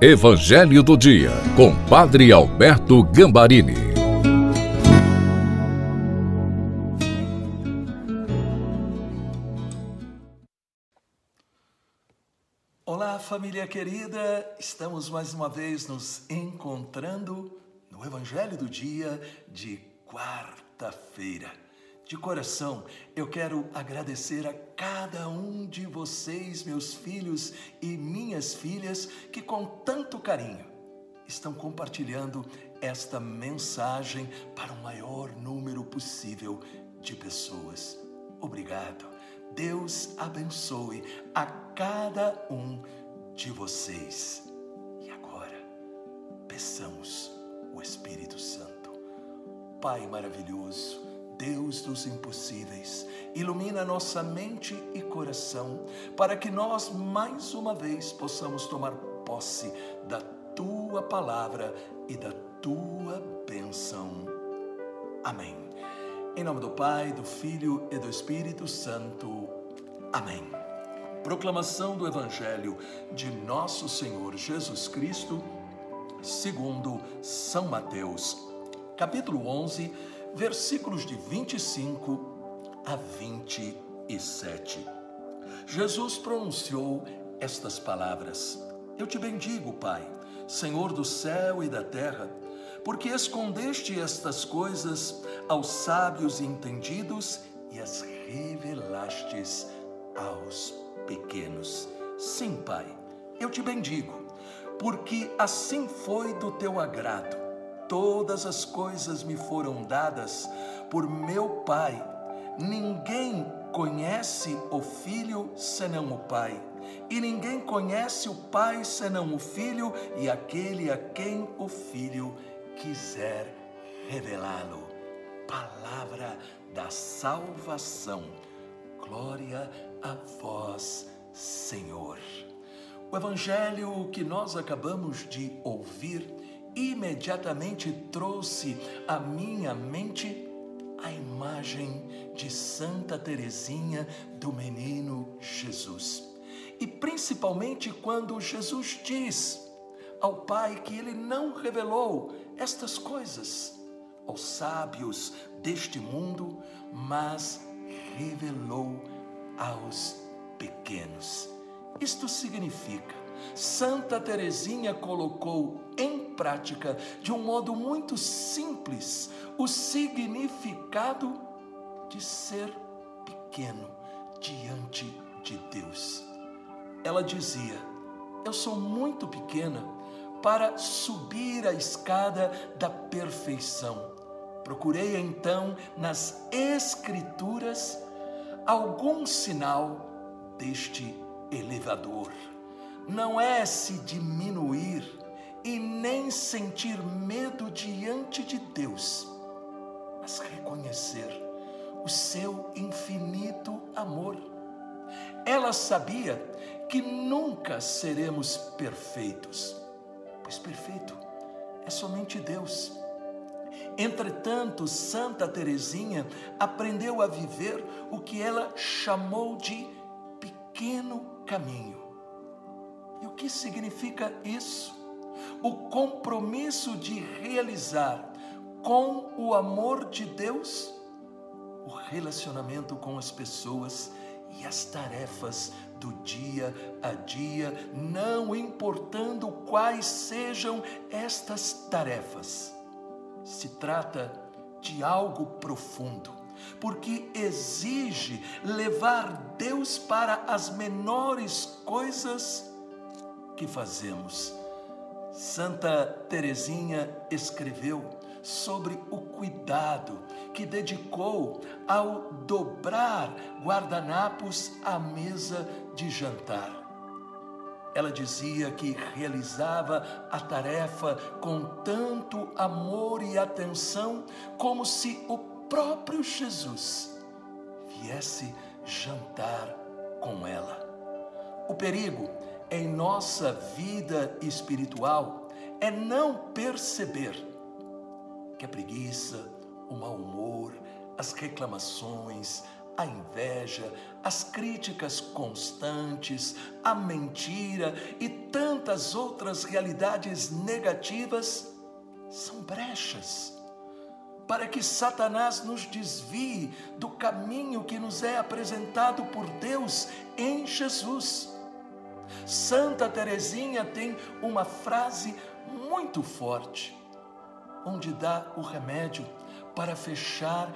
Evangelho do Dia, com Padre Alberto Gambarini. Olá, família querida! Estamos mais uma vez nos encontrando no Evangelho do Dia de quarta-feira. De coração, eu quero agradecer a cada um de vocês, meus filhos e minhas filhas, que com tanto carinho estão compartilhando esta mensagem para o maior número possível de pessoas. Obrigado. Deus abençoe a cada um de vocês. E agora, peçamos o Espírito Santo. Pai maravilhoso, Deus dos impossíveis, ilumina nossa mente e coração para que nós mais uma vez possamos tomar posse da tua palavra e da tua bênção. Amém. Em nome do Pai, do Filho e do Espírito Santo. Amém. Proclamação do Evangelho de Nosso Senhor Jesus Cristo, segundo São Mateus, capítulo 11 versículos de 25 a 27. Jesus pronunciou estas palavras: Eu te bendigo, Pai, Senhor do céu e da terra, porque escondeste estas coisas aos sábios e entendidos e as revelastes aos pequenos. Sim, Pai, eu te bendigo, porque assim foi do teu agrado Todas as coisas me foram dadas por meu Pai. Ninguém conhece o Filho senão o Pai. E ninguém conhece o Pai senão o Filho e aquele a quem o Filho quiser revelá-lo. Palavra da salvação. Glória a vós, Senhor. O evangelho que nós acabamos de ouvir imediatamente trouxe à minha mente a imagem de Santa Teresinha do menino Jesus. E principalmente quando Jesus diz ao Pai que ele não revelou estas coisas aos sábios deste mundo, mas revelou aos pequenos. Isto significa Santa Teresinha colocou em prática, de um modo muito simples, o significado de ser pequeno diante de Deus. Ela dizia: Eu sou muito pequena para subir a escada da perfeição. Procurei então nas Escrituras algum sinal deste elevador não é se diminuir e nem sentir medo diante de Deus, mas reconhecer o seu infinito amor. Ela sabia que nunca seremos perfeitos, pois perfeito é somente Deus. Entretanto, Santa Teresinha aprendeu a viver o que ela chamou de pequeno caminho e o que significa isso? O compromisso de realizar com o amor de Deus o relacionamento com as pessoas e as tarefas do dia a dia, não importando quais sejam estas tarefas. Se trata de algo profundo, porque exige levar Deus para as menores coisas que fazemos. Santa Teresinha escreveu sobre o cuidado que dedicou ao dobrar guardanapos à mesa de jantar. Ela dizia que realizava a tarefa com tanto amor e atenção como se o próprio Jesus viesse jantar com ela. O perigo em nossa vida espiritual é não perceber que a preguiça, o mau humor, as reclamações, a inveja, as críticas constantes, a mentira e tantas outras realidades negativas são brechas para que Satanás nos desvie do caminho que nos é apresentado por Deus em Jesus. Santa Teresinha tem uma frase muito forte, onde dá o remédio para fechar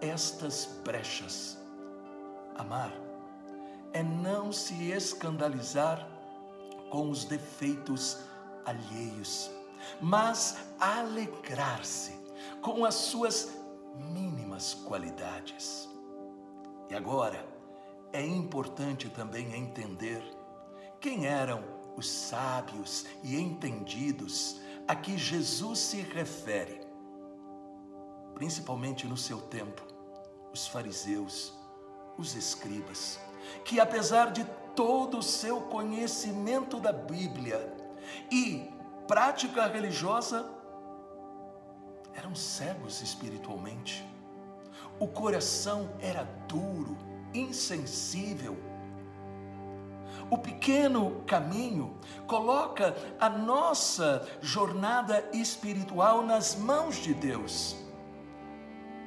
estas brechas. Amar é não se escandalizar com os defeitos alheios, mas alegrar-se com as suas mínimas qualidades. E agora, é importante também entender quem eram os sábios e entendidos a que Jesus se refere, principalmente no seu tempo, os fariseus, os escribas, que apesar de todo o seu conhecimento da Bíblia e prática religiosa, eram cegos espiritualmente. O coração era duro, insensível. O pequeno caminho coloca a nossa jornada espiritual nas mãos de Deus.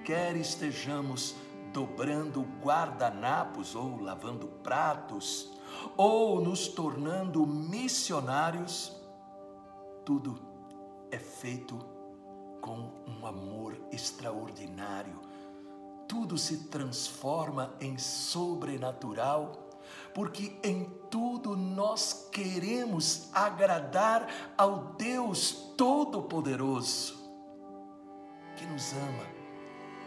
Quer estejamos dobrando guardanapos ou lavando pratos, ou nos tornando missionários, tudo é feito com um amor extraordinário. Tudo se transforma em sobrenatural, porque em tudo nós queremos agradar ao Deus Todo-Poderoso, que nos ama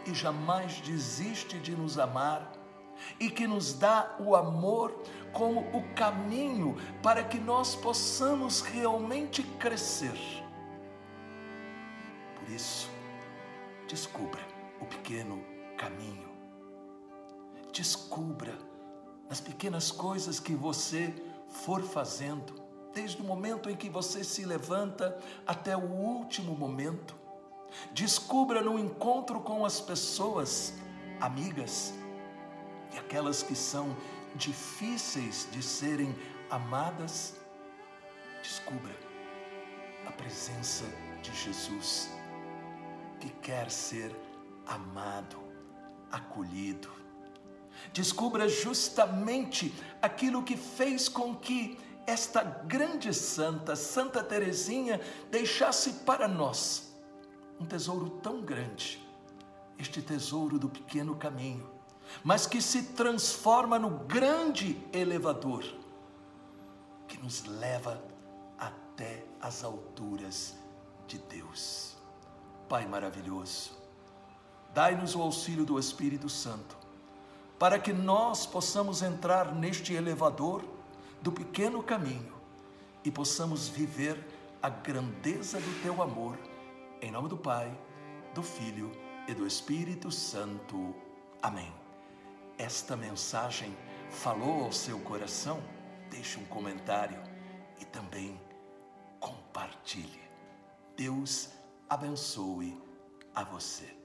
e jamais desiste de nos amar e que nos dá o amor como o caminho para que nós possamos realmente crescer por isso, descubra o pequeno caminho. Descubra nas pequenas coisas que você for fazendo, desde o momento em que você se levanta até o último momento. Descubra no encontro com as pessoas, amigas, e aquelas que são difíceis de serem amadas. Descubra a presença de Jesus que quer ser amado, acolhido. Descubra justamente aquilo que fez com que esta grande santa, Santa Teresinha, deixasse para nós um tesouro tão grande, este tesouro do pequeno caminho, mas que se transforma no grande elevador que nos leva até as alturas de Deus. Pai maravilhoso, dai-nos o auxílio do Espírito Santo, para que nós possamos entrar neste elevador do pequeno caminho e possamos viver a grandeza do teu amor. Em nome do Pai, do Filho e do Espírito Santo. Amém. Esta mensagem falou ao seu coração? Deixe um comentário e também compartilhe. Deus abençoe a você.